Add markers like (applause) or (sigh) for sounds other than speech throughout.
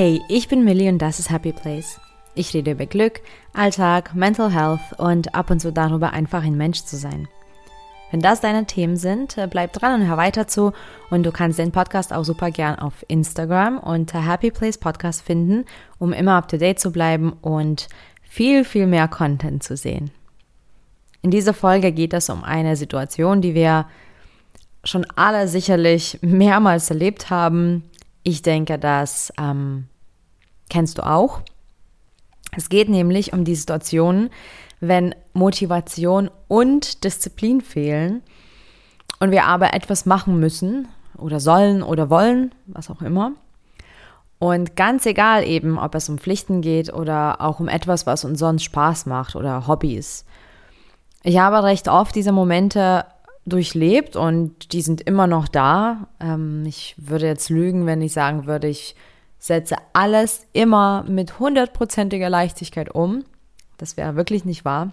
Hey, ich bin Millie und das ist Happy Place. Ich rede über Glück, Alltag, Mental Health und ab und zu darüber, einfach ein Mensch zu sein. Wenn das deine Themen sind, äh, bleib dran und hör weiter zu. Und du kannst den Podcast auch super gern auf Instagram unter Happy Place Podcast finden, um immer up to date zu bleiben und viel, viel mehr Content zu sehen. In dieser Folge geht es um eine Situation, die wir schon alle sicherlich mehrmals erlebt haben. Ich denke, das ähm, kennst du auch. Es geht nämlich um die Situation, wenn Motivation und Disziplin fehlen und wir aber etwas machen müssen oder sollen oder wollen, was auch immer. Und ganz egal eben, ob es um Pflichten geht oder auch um etwas, was uns sonst Spaß macht oder Hobbys. Ich habe recht oft diese Momente durchlebt und die sind immer noch da. Ähm, ich würde jetzt lügen, wenn ich sagen würde, ich setze alles immer mit hundertprozentiger Leichtigkeit um. Das wäre wirklich nicht wahr.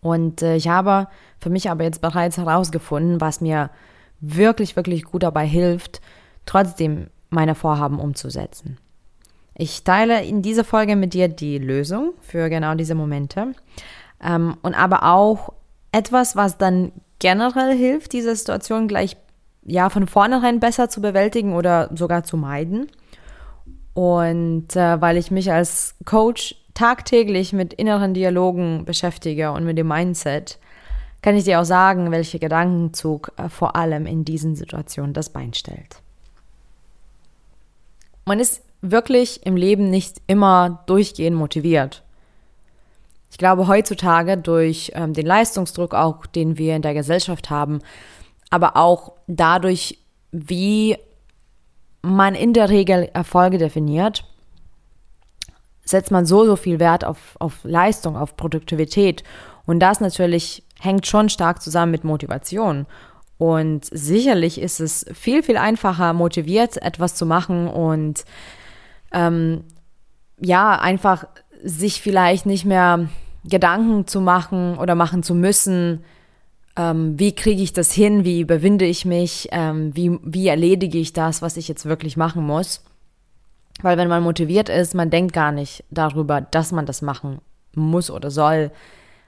Und äh, ich habe für mich aber jetzt bereits herausgefunden, was mir wirklich, wirklich gut dabei hilft, trotzdem meine Vorhaben umzusetzen. Ich teile in dieser Folge mit dir die Lösung für genau diese Momente ähm, und aber auch etwas, was dann generell hilft, diese Situation gleich ja von vornherein besser zu bewältigen oder sogar zu meiden. Und äh, weil ich mich als Coach tagtäglich mit inneren Dialogen beschäftige und mit dem Mindset, kann ich dir auch sagen, welcher Gedankenzug äh, vor allem in diesen Situationen das Bein stellt. Man ist wirklich im Leben nicht immer durchgehend motiviert. Ich glaube, heutzutage durch ähm, den Leistungsdruck auch, den wir in der Gesellschaft haben, aber auch dadurch, wie man in der Regel Erfolge definiert, setzt man so, so viel Wert auf, auf Leistung, auf Produktivität. Und das natürlich hängt schon stark zusammen mit Motivation. Und sicherlich ist es viel, viel einfacher, motiviert etwas zu machen und ähm, ja, einfach sich vielleicht nicht mehr Gedanken zu machen oder machen zu müssen, ähm, wie kriege ich das hin, wie überwinde ich mich, ähm, wie, wie erledige ich das, was ich jetzt wirklich machen muss. Weil wenn man motiviert ist, man denkt gar nicht darüber, dass man das machen muss oder soll.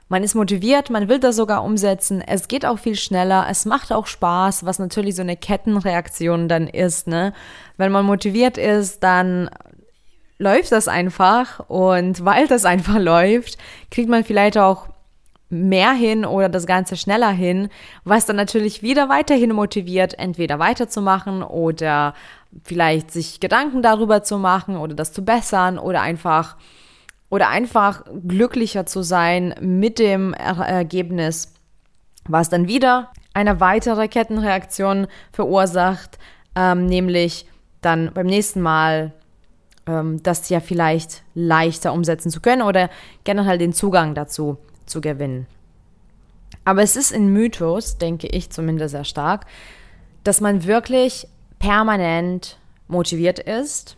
Man ist motiviert, man will das sogar umsetzen. Es geht auch viel schneller, es macht auch Spaß, was natürlich so eine Kettenreaktion dann ist. Ne? Wenn man motiviert ist, dann läuft das einfach und weil das einfach läuft, kriegt man vielleicht auch mehr hin oder das Ganze schneller hin, was dann natürlich wieder weiterhin motiviert, entweder weiterzumachen oder vielleicht sich Gedanken darüber zu machen oder das zu bessern oder einfach oder einfach glücklicher zu sein mit dem Ergebnis, was dann wieder eine weitere Kettenreaktion verursacht, ähm, nämlich dann beim nächsten Mal ähm, das ja vielleicht leichter umsetzen zu können oder generell den Zugang dazu zu gewinnen. Aber es ist ein Mythos, denke ich zumindest sehr stark, dass man wirklich permanent motiviert ist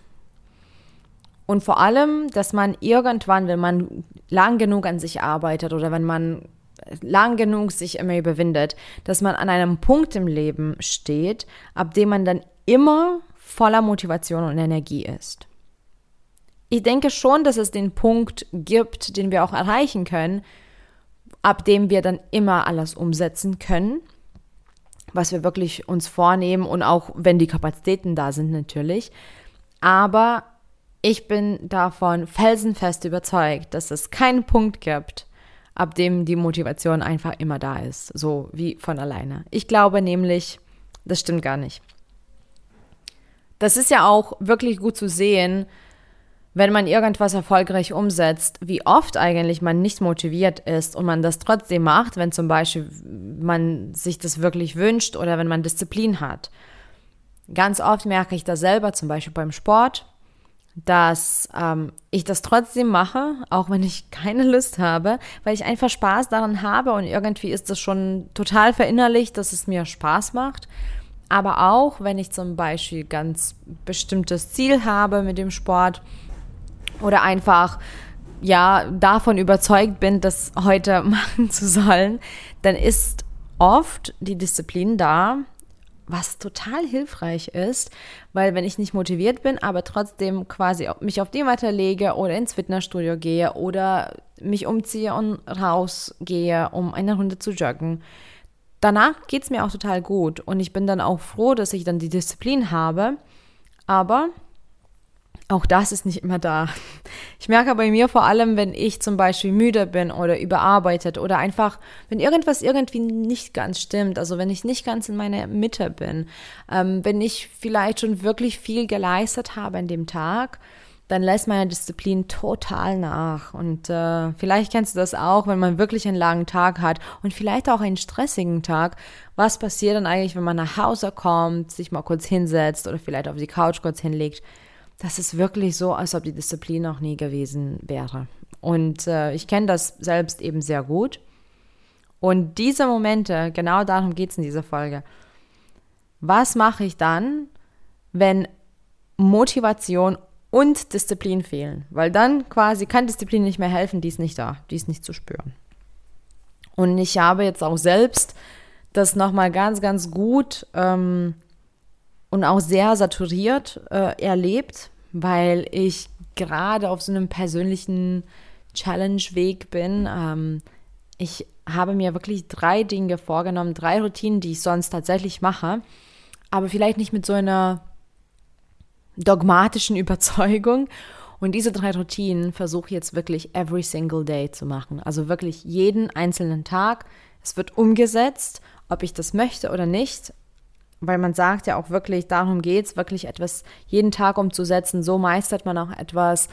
und vor allem, dass man irgendwann, wenn man lang genug an sich arbeitet oder wenn man lang genug sich immer überwindet, dass man an einem Punkt im Leben steht, ab dem man dann immer voller Motivation und Energie ist ich denke schon, dass es den Punkt gibt, den wir auch erreichen können, ab dem wir dann immer alles umsetzen können, was wir wirklich uns vornehmen und auch wenn die Kapazitäten da sind natürlich. Aber ich bin davon felsenfest überzeugt, dass es keinen Punkt gibt, ab dem die Motivation einfach immer da ist, so wie von alleine. Ich glaube nämlich, das stimmt gar nicht. Das ist ja auch wirklich gut zu sehen, wenn man irgendwas erfolgreich umsetzt, wie oft eigentlich man nicht motiviert ist und man das trotzdem macht, wenn zum Beispiel man sich das wirklich wünscht oder wenn man Disziplin hat. Ganz oft merke ich das selber, zum Beispiel beim Sport, dass ähm, ich das trotzdem mache, auch wenn ich (laughs) keine Lust habe, weil ich einfach Spaß daran habe und irgendwie ist das schon total verinnerlicht, dass es mir Spaß macht. Aber auch, wenn ich zum Beispiel ganz bestimmtes Ziel habe mit dem Sport, oder einfach ja davon überzeugt bin, das heute (laughs) machen zu sollen, dann ist oft die Disziplin da, was total hilfreich ist, weil wenn ich nicht motiviert bin, aber trotzdem quasi mich auf die Matte lege oder ins Fitnessstudio gehe oder mich umziehe und rausgehe, um eine Runde zu joggen, danach geht es mir auch total gut. Und ich bin dann auch froh, dass ich dann die Disziplin habe, aber auch das ist nicht immer da. Ich merke bei mir vor allem, wenn ich zum Beispiel müde bin oder überarbeitet oder einfach, wenn irgendwas irgendwie nicht ganz stimmt, also wenn ich nicht ganz in meiner Mitte bin, ähm, wenn ich vielleicht schon wirklich viel geleistet habe an dem Tag, dann lässt meine Disziplin total nach. Und äh, vielleicht kennst du das auch, wenn man wirklich einen langen Tag hat und vielleicht auch einen stressigen Tag. Was passiert dann eigentlich, wenn man nach Hause kommt, sich mal kurz hinsetzt oder vielleicht auf die Couch kurz hinlegt? Das ist wirklich so, als ob die Disziplin noch nie gewesen wäre. Und äh, ich kenne das selbst eben sehr gut. Und diese Momente, genau darum geht es in dieser Folge. Was mache ich dann, wenn Motivation und Disziplin fehlen? Weil dann quasi kann Disziplin nicht mehr helfen, die ist nicht da, die ist nicht zu spüren. Und ich habe jetzt auch selbst das nochmal ganz, ganz gut ähm, und auch sehr saturiert äh, erlebt, weil ich gerade auf so einem persönlichen Challenge-Weg bin. Ähm, ich habe mir wirklich drei Dinge vorgenommen, drei Routinen, die ich sonst tatsächlich mache, aber vielleicht nicht mit so einer dogmatischen (laughs) Überzeugung. Und diese drei Routinen versuche ich jetzt wirklich every single day zu machen. Also wirklich jeden einzelnen Tag. Es wird umgesetzt, ob ich das möchte oder nicht weil man sagt ja auch wirklich, darum geht es, wirklich etwas jeden Tag umzusetzen. So meistert man auch etwas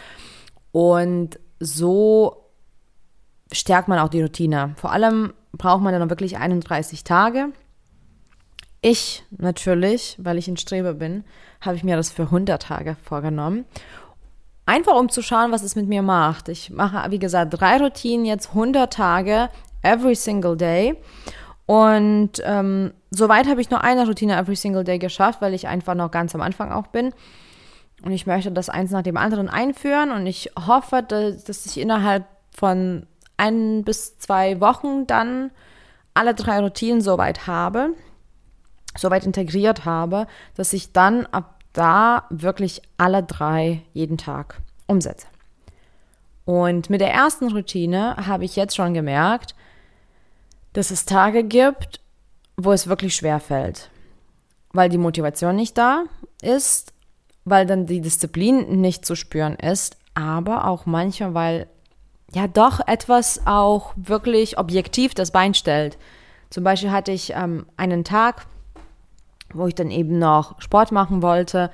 und so stärkt man auch die Routine. Vor allem braucht man dann wirklich 31 Tage. Ich natürlich, weil ich ein Streber bin, habe ich mir das für 100 Tage vorgenommen. Einfach um zu schauen, was es mit mir macht. Ich mache, wie gesagt, drei Routinen jetzt 100 Tage, every single day. Und ähm, soweit habe ich nur eine Routine every single day geschafft, weil ich einfach noch ganz am Anfang auch bin. Und ich möchte das eins nach dem anderen einführen und ich hoffe, dass, dass ich innerhalb von ein bis zwei Wochen dann alle drei Routinen soweit habe, soweit integriert habe, dass ich dann ab da wirklich alle drei jeden Tag umsetze. Und mit der ersten Routine habe ich jetzt schon gemerkt, dass es Tage gibt, wo es wirklich schwer fällt, weil die Motivation nicht da ist, weil dann die Disziplin nicht zu spüren ist, aber auch manchmal, weil ja doch etwas auch wirklich objektiv das Bein stellt. Zum Beispiel hatte ich ähm, einen Tag, wo ich dann eben noch Sport machen wollte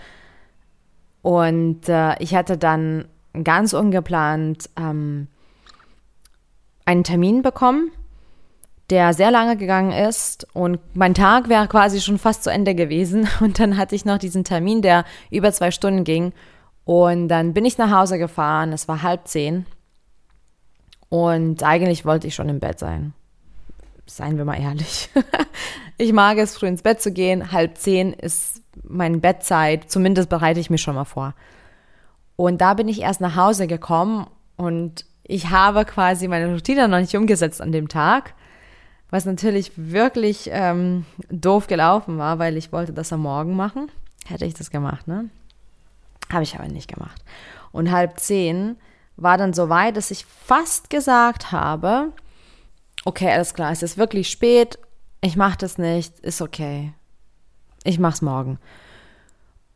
und äh, ich hatte dann ganz ungeplant ähm, einen Termin bekommen der sehr lange gegangen ist und mein Tag wäre quasi schon fast zu Ende gewesen (laughs) und dann hatte ich noch diesen Termin, der über zwei Stunden ging und dann bin ich nach Hause gefahren, es war halb zehn und eigentlich wollte ich schon im Bett sein. Seien wir mal ehrlich. (laughs) ich mag es, früh ins Bett zu gehen. Halb zehn ist meine Bettzeit. Zumindest bereite ich mich schon mal vor. Und da bin ich erst nach Hause gekommen und ich habe quasi meine Routine noch nicht umgesetzt an dem Tag was natürlich wirklich ähm, doof gelaufen war, weil ich wollte das am Morgen machen. Hätte ich das gemacht, ne? Habe ich aber nicht gemacht. Und halb zehn war dann so weit, dass ich fast gesagt habe, okay, alles klar, es ist wirklich spät, ich mache das nicht, ist okay. Ich mach's morgen.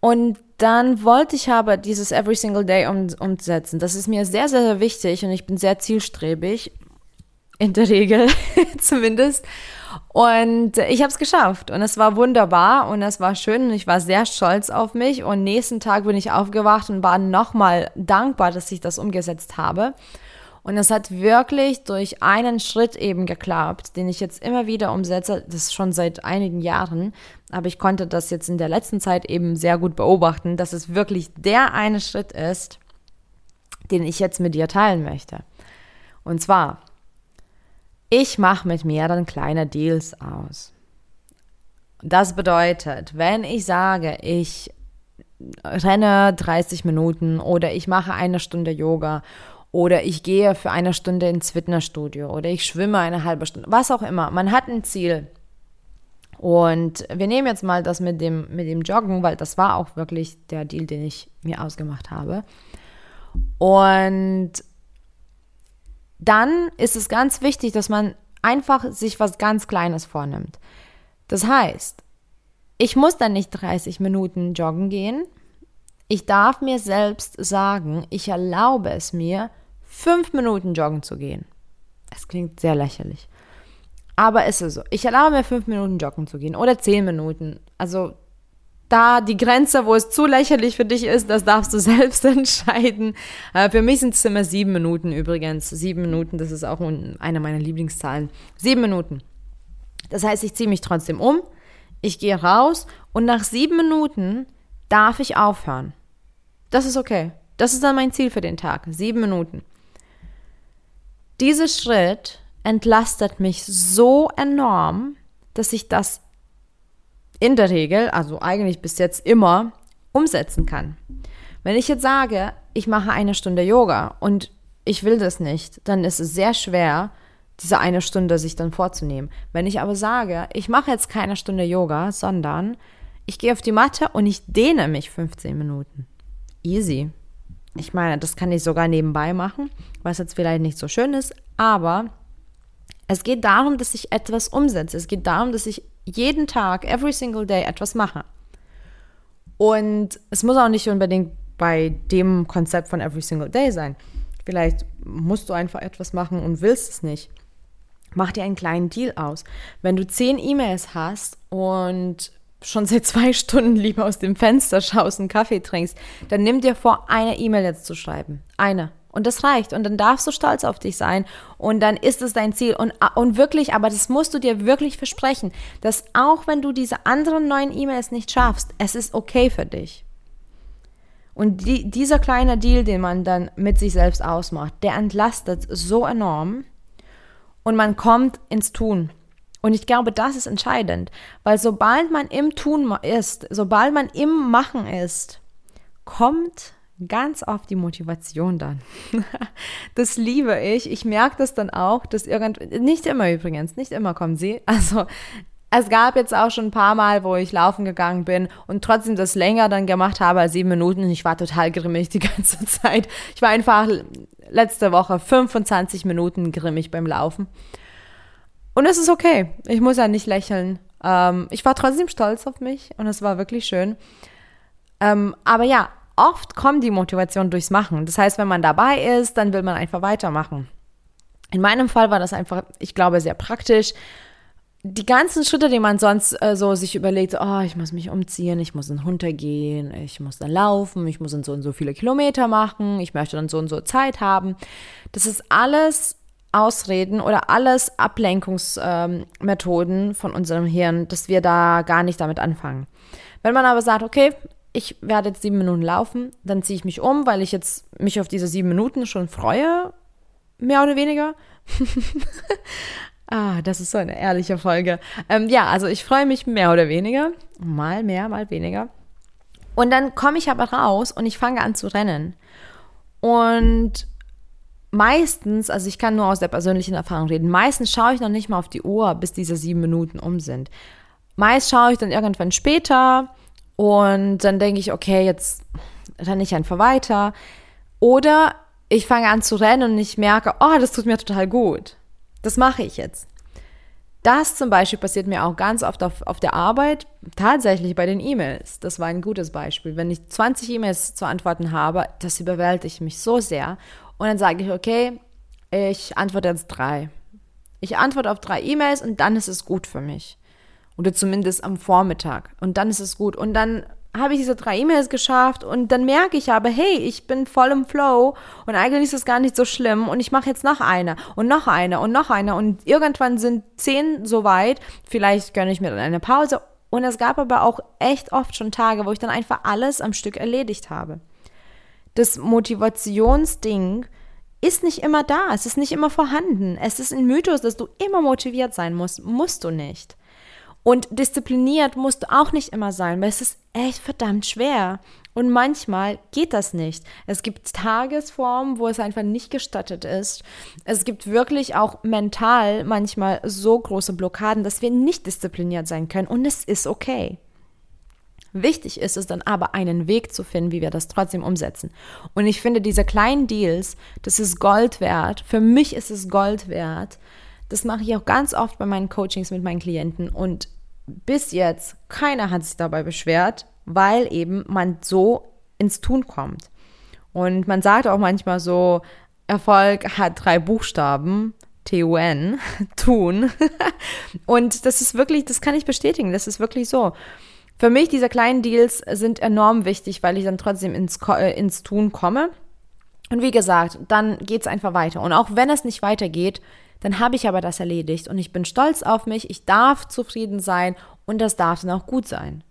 Und dann wollte ich aber dieses Every Single Day um, umsetzen. Das ist mir sehr, sehr wichtig und ich bin sehr zielstrebig in der Regel (laughs) zumindest. Und ich habe es geschafft und es war wunderbar und es war schön und ich war sehr stolz auf mich und nächsten Tag bin ich aufgewacht und war nochmal dankbar, dass ich das umgesetzt habe. Und es hat wirklich durch einen Schritt eben geklappt, den ich jetzt immer wieder umsetze, das ist schon seit einigen Jahren, aber ich konnte das jetzt in der letzten Zeit eben sehr gut beobachten, dass es wirklich der eine Schritt ist, den ich jetzt mit dir teilen möchte. Und zwar, ich mache mit dann kleine Deals aus. Das bedeutet, wenn ich sage, ich renne 30 Minuten oder ich mache eine Stunde Yoga oder ich gehe für eine Stunde ins Fitnessstudio oder ich schwimme eine halbe Stunde, was auch immer. Man hat ein Ziel. Und wir nehmen jetzt mal das mit dem, mit dem Joggen, weil das war auch wirklich der Deal, den ich mir ausgemacht habe. Und dann ist es ganz wichtig, dass man einfach sich was ganz Kleines vornimmt. Das heißt, ich muss dann nicht 30 Minuten joggen gehen. Ich darf mir selbst sagen, ich erlaube es mir, fünf Minuten joggen zu gehen. Es klingt sehr lächerlich. Aber es ist so. Ich erlaube mir fünf Minuten joggen zu gehen oder zehn Minuten. Also da die Grenze, wo es zu lächerlich für dich ist, das darfst du (laughs) selbst entscheiden. Äh, für mich sind es immer sieben Minuten übrigens. Sieben Minuten, das ist auch eine meiner Lieblingszahlen. Sieben Minuten. Das heißt, ich ziehe mich trotzdem um, ich gehe raus und nach sieben Minuten darf ich aufhören. Das ist okay. Das ist dann mein Ziel für den Tag. Sieben Minuten. Dieser Schritt entlastet mich so enorm, dass ich das in der Regel, also eigentlich bis jetzt immer, umsetzen kann. Wenn ich jetzt sage, ich mache eine Stunde Yoga und ich will das nicht, dann ist es sehr schwer, diese eine Stunde sich dann vorzunehmen. Wenn ich aber sage, ich mache jetzt keine Stunde Yoga, sondern ich gehe auf die Matte und ich dehne mich 15 Minuten. Easy. Ich meine, das kann ich sogar nebenbei machen, was jetzt vielleicht nicht so schön ist, aber es geht darum, dass ich etwas umsetze. Es geht darum, dass ich jeden Tag, every single day etwas mache. Und es muss auch nicht unbedingt bei dem Konzept von every single day sein. Vielleicht musst du einfach etwas machen und willst es nicht. Mach dir einen kleinen Deal aus. Wenn du zehn E-Mails hast und schon seit zwei Stunden lieber aus dem Fenster schaust und Kaffee trinkst, dann nimm dir vor, eine E-Mail jetzt zu schreiben. Eine. Und das reicht. Und dann darfst du stolz auf dich sein. Und dann ist es dein Ziel. Und, und wirklich, aber das musst du dir wirklich versprechen, dass auch wenn du diese anderen neuen E-Mails nicht schaffst, es ist okay für dich. Und die, dieser kleine Deal, den man dann mit sich selbst ausmacht, der entlastet so enorm. Und man kommt ins Tun. Und ich glaube, das ist entscheidend, weil sobald man im Tun ist, sobald man im Machen ist, kommt ganz oft die Motivation dann. (laughs) das liebe ich. Ich merke das dann auch, dass irgend nicht immer übrigens, nicht immer kommen sie. (laughs) Also es gab jetzt auch schon ein paar Mal, wo ich laufen gegangen bin und trotzdem das länger dann gemacht habe als sieben Minuten und ich war total grimmig die (laughs) ganze Zeit. Ich war einfach letzte Woche 25 Minuten grimmig beim Laufen. Und es ist okay. Ich muss ja nicht lächeln. Ähm, ich war trotzdem stolz auf mich und es war wirklich schön. Ähm, aber ja, oft kommt die Motivation durchs Machen. Das heißt, wenn man dabei ist, dann will man einfach weitermachen. In meinem Fall war das einfach, ich glaube, sehr praktisch. Die ganzen Schritte, die man sonst äh, so sich überlegt, oh, ich muss mich umziehen, ich muss dann runtergehen, ich muss dann laufen, ich muss dann so und so viele Kilometer machen, ich möchte dann so und so Zeit haben. Das ist alles Ausreden oder alles Ablenkungsmethoden ähm, von unserem Hirn, dass wir da gar nicht damit anfangen. Wenn man aber sagt, okay, ich werde jetzt sieben Minuten laufen, dann ziehe ich mich um, weil ich jetzt mich auf diese sieben Minuten schon freue, mehr oder weniger. (laughs) ah, das ist so eine ehrliche Folge. Ähm, ja, also ich freue mich mehr oder weniger, mal mehr, mal weniger. Und dann komme ich aber raus und ich fange an zu rennen. Und meistens, also ich kann nur aus der persönlichen Erfahrung reden, meistens schaue ich noch nicht mal auf die Uhr, bis diese sieben Minuten um sind. Meist schaue ich dann irgendwann später, und dann denke ich, okay, jetzt renne ich einfach weiter. Oder ich fange an zu rennen und ich merke, oh, das tut mir total gut. Das mache ich jetzt. Das zum Beispiel passiert mir auch ganz oft auf, auf der Arbeit, tatsächlich bei den E-Mails. Das war ein gutes Beispiel. Wenn ich 20 E-Mails zu antworten habe, das überwältigt mich so sehr. Und dann sage ich, okay, ich antworte jetzt drei. Ich antworte auf drei E-Mails und dann ist es gut für mich. Oder zumindest am Vormittag. Und dann ist es gut. Und dann habe ich diese drei E-Mails geschafft und dann merke ich aber, hey, ich bin voll im Flow und eigentlich ist es gar nicht so schlimm und ich mache jetzt noch eine und noch eine und noch eine und irgendwann sind zehn soweit, vielleicht gönne ich mir dann eine Pause und es gab aber auch echt oft schon Tage, wo ich dann einfach alles am Stück erledigt habe. Das Motivationsding ist nicht immer da, es ist nicht immer vorhanden. Es ist ein Mythos, dass du immer motiviert sein musst, musst du nicht. Und diszipliniert musst du auch nicht immer sein, weil es ist echt verdammt schwer. Und manchmal geht das nicht. Es gibt Tagesformen, wo es einfach nicht gestattet ist. Es gibt wirklich auch mental manchmal so große Blockaden, dass wir nicht diszipliniert sein können. Und es ist okay. Wichtig ist es dann aber, einen Weg zu finden, wie wir das trotzdem umsetzen. Und ich finde, diese kleinen Deals, das ist Gold wert. Für mich ist es Gold wert. Das mache ich auch ganz oft bei meinen Coachings mit meinen Klienten. Und bis jetzt, keiner hat sich dabei beschwert, weil eben man so ins Tun kommt. Und man sagt auch manchmal so, Erfolg hat drei Buchstaben, (laughs) T-U-N, tun. (laughs) Und das ist wirklich, das kann ich bestätigen, das ist wirklich so. Für mich, diese kleinen Deals sind enorm wichtig, weil ich dann trotzdem ins, äh, ins Tun komme. Und wie gesagt, dann geht es einfach weiter. Und auch wenn es nicht weitergeht, dann habe ich aber das erledigt und ich bin stolz auf mich, ich darf zufrieden sein und das darf dann auch gut sein.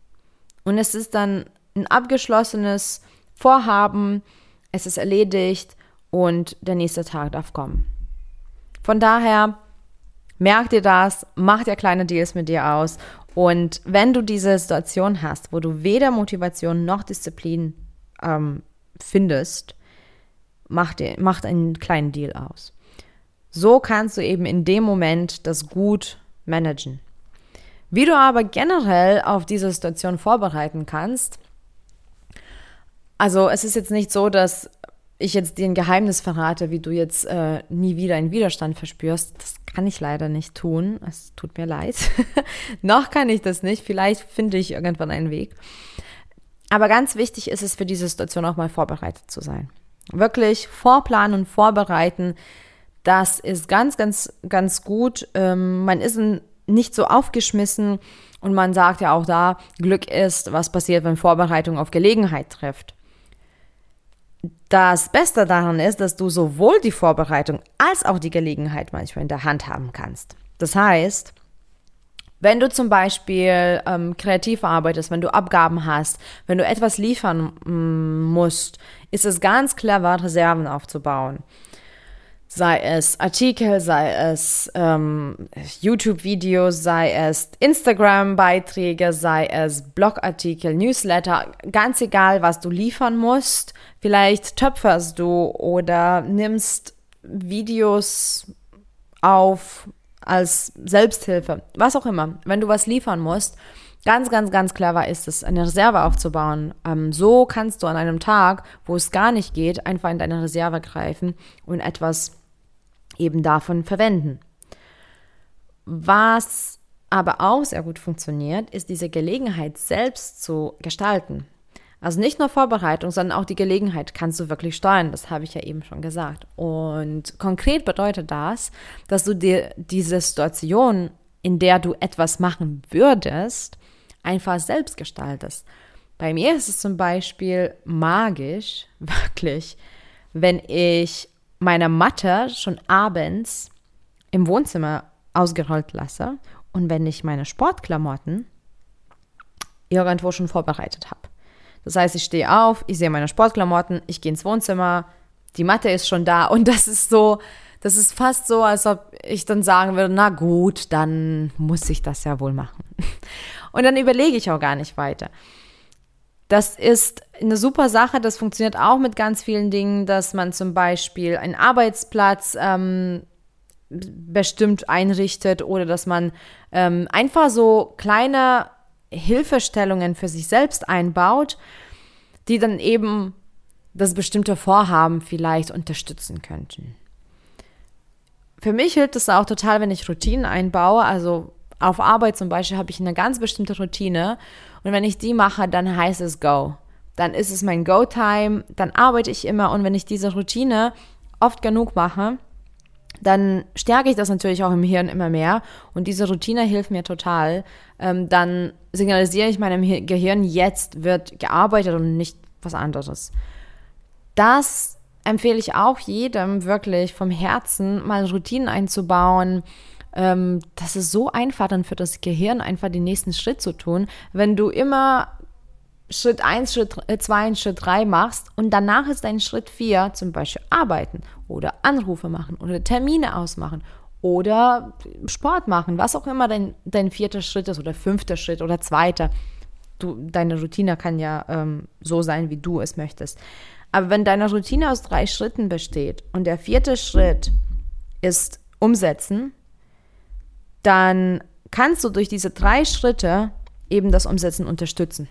Und es ist dann ein abgeschlossenes Vorhaben, es ist erledigt und der nächste Tag darf kommen. Von daher, merk dir das, mach dir kleine Deals mit dir aus und wenn du diese Situation hast, wo du weder Motivation noch Disziplin ähm, findest, mach, dir, mach einen kleinen Deal aus. So kannst du eben in dem Moment das gut managen. Wie du aber generell auf diese Situation vorbereiten kannst, also es ist jetzt nicht so, dass ich jetzt dir ein Geheimnis verrate, wie du jetzt äh, nie wieder einen Widerstand verspürst. Das kann ich leider nicht tun. Es tut mir leid. (laughs) Noch kann ich das nicht. Vielleicht finde ich irgendwann einen Weg. Aber ganz wichtig ist es für diese Situation auch mal vorbereitet zu sein. Wirklich vorplanen und vorbereiten, das ist ganz, ganz, ganz gut. Ähm, man ist nicht so aufgeschmissen und man sagt ja auch da, Glück ist, was passiert, wenn Vorbereitung auf Gelegenheit trifft. Das Beste daran ist, dass du sowohl die Vorbereitung als auch die Gelegenheit manchmal in der Hand haben kannst. Das heißt, wenn du zum Beispiel ähm, kreativ arbeitest, wenn du Abgaben hast, wenn du etwas liefern musst, ist es ganz clever, Reserven aufzubauen sei es Artikel, sei es ähm, YouTube-Videos, sei es Instagram-Beiträge, sei es Blogartikel, Newsletter, ganz egal, was du liefern musst. Vielleicht töpferst du oder nimmst Videos auf als Selbsthilfe, was auch immer. Wenn du was liefern musst, Ganz, ganz, ganz clever ist es, eine Reserve aufzubauen. Ähm, so kannst du an einem Tag, wo es gar nicht geht, einfach in deine Reserve greifen und etwas eben davon verwenden. Was aber auch sehr gut funktioniert, ist diese Gelegenheit selbst zu gestalten. Also nicht nur Vorbereitung, sondern auch die Gelegenheit kannst du wirklich steuern. Das habe ich ja eben schon gesagt. Und konkret bedeutet das, dass du dir diese Situation, in der du etwas machen würdest, einfach selbst gestaltest. Bei mir ist es zum Beispiel magisch, (laughs) wirklich, wenn ich meine Matte schon abends im Wohnzimmer ausgerollt lasse und wenn ich meine Sportklamotten irgendwo schon vorbereitet habe. Das heißt, ich stehe auf, ich sehe meine Sportklamotten, ich gehe ins Wohnzimmer, die Matte ist schon da und (laughs) das ist so, das ist fast so, als ob ich dann sagen würde, na gut, dann muss ich das ja wohl machen. Und dann überlege ich auch gar nicht weiter. Das ist eine super Sache, das funktioniert auch mit ganz vielen Dingen, dass man zum Beispiel einen Arbeitsplatz ähm, bestimmt einrichtet oder dass man ähm, einfach so kleine Hilfestellungen für sich selbst einbaut, die dann eben das bestimmte Vorhaben vielleicht unterstützen könnten. Für mich hilft es auch total, wenn ich Routinen einbaue. Also auf Arbeit zum Beispiel habe ich eine ganz bestimmte Routine und wenn ich die mache, dann heißt es Go. Dann ist es mein Go-Time, dann arbeite ich immer und wenn ich diese Routine oft genug mache, dann stärke ich das natürlich auch im Hirn immer mehr und diese Routine hilft mir total. Ähm, dann signalisiere ich meinem Gehirn, jetzt wird gearbeitet und nicht was anderes. Das empfehle ich auch jedem wirklich vom Herzen, mal Routinen einzubauen, ähm, das ist so einfach dann für das Gehirn, einfach den nächsten Schritt zu tun. Wenn du immer Schritt 1, Schritt 2 und Schritt 3 machst und danach ist dein Schritt 4 zum Beispiel arbeiten oder Anrufe machen oder Termine ausmachen oder Sport machen, was auch immer dein, dein vierter Schritt ist oder fünfter Schritt oder zweiter. Du, deine Routine kann ja ähm, so sein, wie du es möchtest. Aber wenn deine Routine aus drei Schritten besteht und der vierte Schritt ist umsetzen, dann kannst du durch diese drei Schritte eben das Umsetzen unterstützen.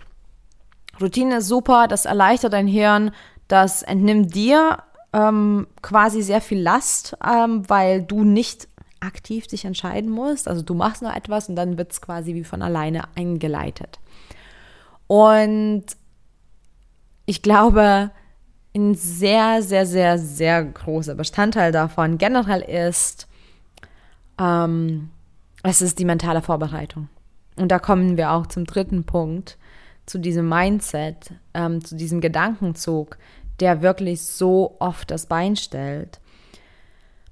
Routine ist super, das erleichtert dein Hirn, das entnimmt dir ähm, quasi sehr viel Last, ähm, weil du nicht aktiv dich entscheiden musst. Also du machst nur etwas und dann wird es quasi wie von alleine eingeleitet. Und ich glaube, ein sehr, sehr, sehr, sehr großer Bestandteil davon generell ist, ähm, es ist die mentale Vorbereitung. Und da kommen wir auch zum dritten Punkt, zu diesem Mindset, ähm, zu diesem Gedankenzug, der wirklich so oft das Bein stellt.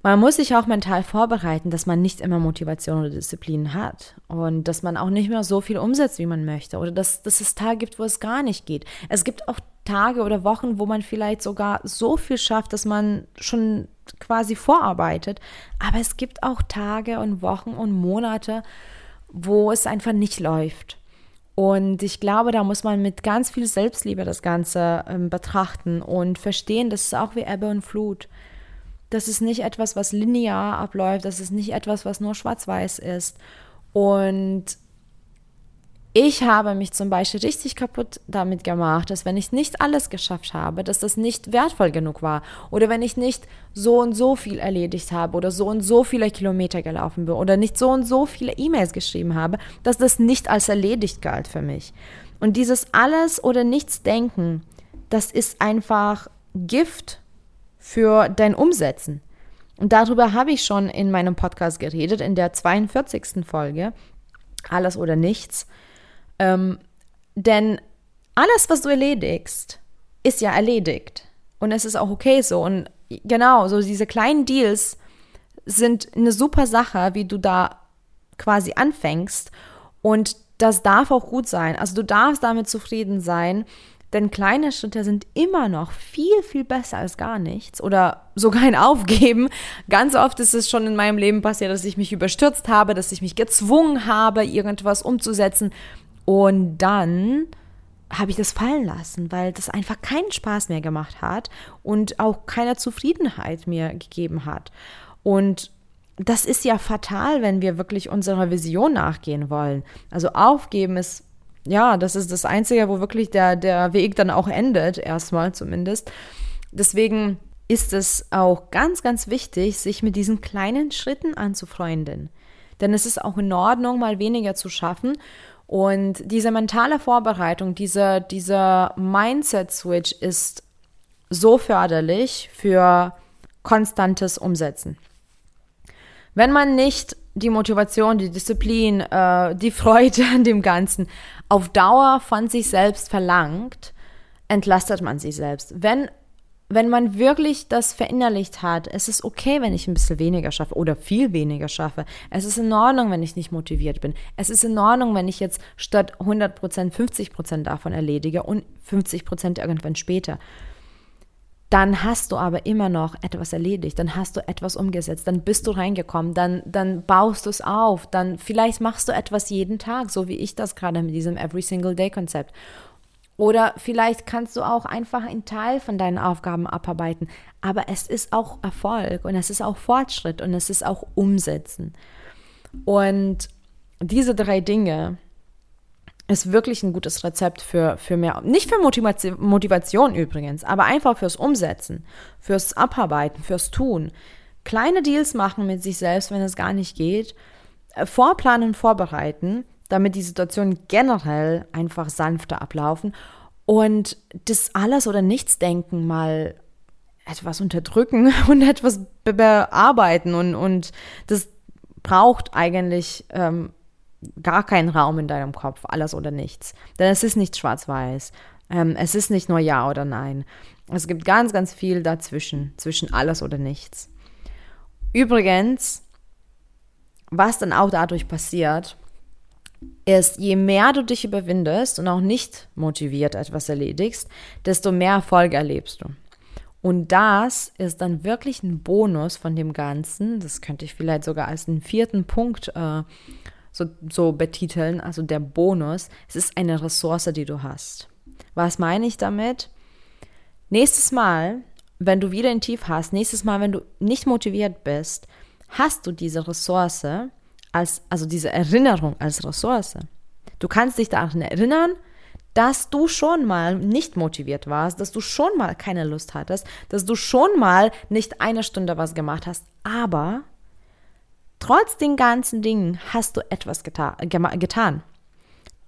Man muss sich auch mental vorbereiten, dass man nicht immer Motivation oder Disziplin hat und dass man auch nicht mehr so viel umsetzt, wie man möchte oder dass, dass es Tage gibt, wo es gar nicht geht. Es gibt auch Tage oder Wochen, wo man vielleicht sogar so viel schafft, dass man schon quasi vorarbeitet. Aber es gibt auch Tage und Wochen und Monate, wo es einfach nicht läuft. Und ich glaube, da muss man mit ganz viel Selbstliebe das Ganze ähm, betrachten und verstehen, das ist auch wie Ebbe und Flut. Das ist nicht etwas, was linear abläuft, das ist nicht etwas, was nur schwarz-weiß ist. Und ich habe mich zum Beispiel richtig kaputt damit gemacht, dass wenn ich nicht alles geschafft habe, dass das nicht wertvoll genug war. Oder wenn ich nicht so und so viel erledigt habe oder so und so viele Kilometer gelaufen bin oder nicht so und so viele E-Mails geschrieben habe, dass das nicht als erledigt galt für mich. Und dieses alles oder nichts denken, das ist einfach Gift für dein Umsetzen. Und darüber habe ich schon in meinem Podcast geredet, in der 42. Folge. Alles oder nichts. Ähm, denn alles, was du erledigst, ist ja erledigt. Und es ist auch okay so. Und genau, so diese kleinen Deals sind eine super Sache, wie du da quasi anfängst. Und das darf auch gut sein. Also du darfst damit zufrieden sein, denn kleine Schritte sind immer noch viel, viel besser als gar nichts oder sogar ein Aufgeben. Ganz oft ist es schon in meinem Leben passiert, dass ich mich überstürzt habe, dass ich mich gezwungen habe, irgendwas umzusetzen, und dann habe ich das fallen lassen, weil das einfach keinen Spaß mehr gemacht hat und auch keine Zufriedenheit mir gegeben hat. Und das ist ja fatal, wenn wir wirklich unserer Vision nachgehen wollen. Also aufgeben ist, ja, das ist das Einzige, wo wirklich der, der Weg dann auch endet, erstmal zumindest. Deswegen ist es auch ganz, ganz wichtig, sich mit diesen kleinen Schritten anzufreunden. Denn es ist auch in Ordnung, mal weniger zu schaffen und diese mentale Vorbereitung, dieser, dieser Mindset-Switch ist so förderlich für konstantes Umsetzen. Wenn man nicht die Motivation, die Disziplin, äh, die Freude an dem Ganzen auf Dauer von sich selbst verlangt, entlastet man sich selbst. Wenn wenn man wirklich das verinnerlicht hat, es ist okay, wenn ich ein bisschen weniger schaffe oder viel weniger schaffe. Es ist in Ordnung, wenn ich nicht motiviert bin. Es ist in Ordnung, wenn ich jetzt statt 100 Prozent 50 Prozent davon erledige und 50 Prozent irgendwann später. Dann hast du aber immer noch etwas erledigt, dann hast du etwas umgesetzt, dann bist du reingekommen, dann, dann baust du es auf, dann vielleicht machst du etwas jeden Tag, so wie ich das gerade mit diesem Every Single Day Konzept. Oder vielleicht kannst du auch einfach einen Teil von deinen Aufgaben abarbeiten. Aber es ist auch Erfolg und es ist auch Fortschritt und es ist auch Umsetzen. Und diese drei Dinge ist wirklich ein gutes Rezept für, für mehr, nicht für Motivation, Motivation übrigens, aber einfach fürs Umsetzen, fürs Abarbeiten, fürs Tun. Kleine Deals machen mit sich selbst, wenn es gar nicht geht. Äh, vorplanen, vorbereiten damit die Situation generell einfach sanfter ablaufen und das alles oder nichts denken mal etwas unterdrücken (laughs) und etwas be bearbeiten und, und das braucht eigentlich ähm, gar keinen Raum in deinem Kopf, alles oder nichts. Denn es ist nicht schwarz-weiß. Ähm, es ist nicht nur Ja oder Nein. Es gibt ganz, ganz viel dazwischen, zwischen alles oder nichts. Übrigens, was dann auch dadurch passiert, ist, je mehr du dich überwindest und auch nicht motiviert etwas erledigst, desto mehr Erfolg erlebst du. Und das ist dann wirklich ein Bonus von dem Ganzen. Das könnte ich vielleicht sogar als einen vierten Punkt äh, so, so betiteln, also der Bonus. Es ist eine Ressource, die du hast. Was meine ich damit? Nächstes Mal, wenn du wieder ein Tief hast, nächstes Mal, wenn du nicht motiviert bist, hast du diese Ressource als, also diese Erinnerung als Ressource. Du kannst dich daran erinnern, dass du schon mal nicht motiviert warst, dass du schon mal keine Lust hattest, dass du schon mal nicht eine Stunde was gemacht hast, aber trotz den ganzen Dingen hast du etwas geta getan.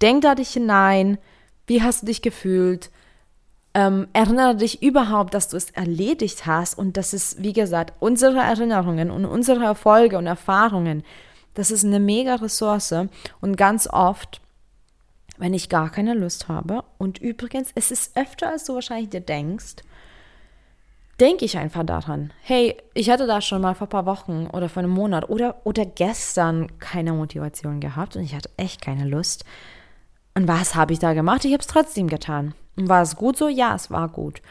Denk da dich hinein, wie hast du dich gefühlt? Ähm, erinnere dich überhaupt, dass du es erledigt hast und das ist, wie gesagt, unsere Erinnerungen und unsere Erfolge und Erfahrungen, das ist eine mega Ressource und ganz oft wenn ich gar keine Lust habe. Und übrigens, es ist öfter, als du wahrscheinlich dir denkst, denke ich einfach daran. Hey, ich hatte da schon mal vor ein paar Wochen oder vor einem Monat oder, oder gestern keine Motivation gehabt und ich hatte echt keine Lust. Und was habe ich da gemacht? Ich habe es trotzdem getan. Und war es gut so? Ja, es war gut.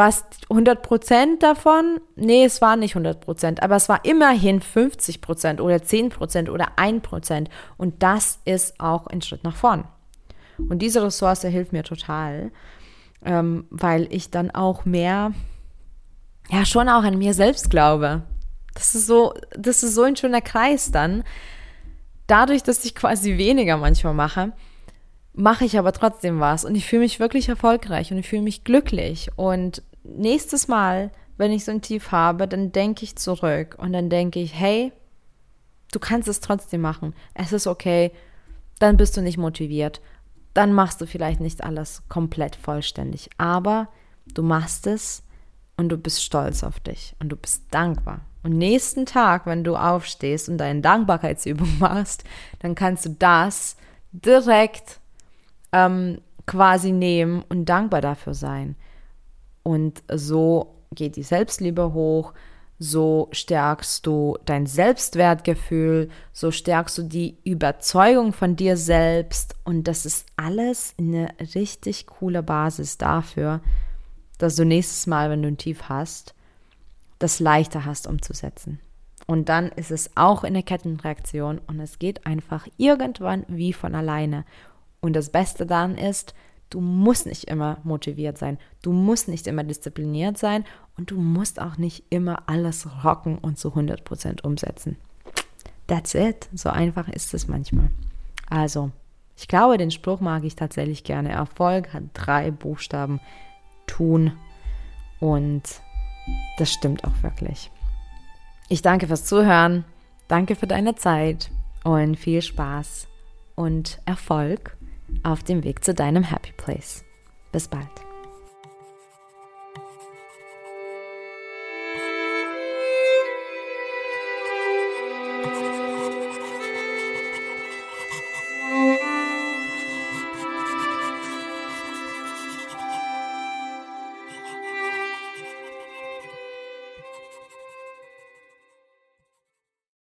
War es 100% davon? Nee, es war nicht 100%, aber es war immerhin 50% oder 10% oder 1%. Und das ist auch ein Schritt nach vorn. Und diese Ressource hilft mir total, ähm, weil ich dann auch mehr, ja, schon auch an mir selbst glaube. Das ist so, das ist so ein schöner Kreis dann. Dadurch, dass ich quasi weniger manchmal mache, mache ich aber trotzdem was und ich fühle mich wirklich erfolgreich und ich fühle mich glücklich. Und nächstes Mal, wenn ich so ein Tief habe, dann denke ich zurück und dann denke ich, hey, du kannst es trotzdem machen. Es ist okay. Dann bist du nicht motiviert dann machst du vielleicht nicht alles komplett vollständig, aber du machst es und du bist stolz auf dich und du bist dankbar. Und nächsten Tag, wenn du aufstehst und deine Dankbarkeitsübung (laughs) machst, dann kannst du das direkt ähm, quasi nehmen und dankbar dafür sein. Und so geht die Selbstliebe hoch, so stärkst du dein Selbstwertgefühl, so stärkst du die Überzeugung von dir selbst und das ist alles eine richtig coole Basis dafür, dass du nächstes Mal, wenn du ein Tief hast, das leichter hast umzusetzen. Und dann ist es auch in der Kettenreaktion und es geht einfach irgendwann wie von alleine. Und das Beste dann ist, Du musst nicht immer motiviert sein. Du musst nicht immer diszipliniert sein und du musst auch nicht immer alles rocken und zu 100% umsetzen. That's it. So einfach ist es manchmal. Also, ich glaube, den Spruch mag ich tatsächlich gerne. Erfolg hat drei Buchstaben. Tun. Und das stimmt auch wirklich. Ich danke fürs Zuhören. Danke für deine Zeit und viel Spaß und Erfolg auf dem Weg zu deinem Happy Place. Bis bald.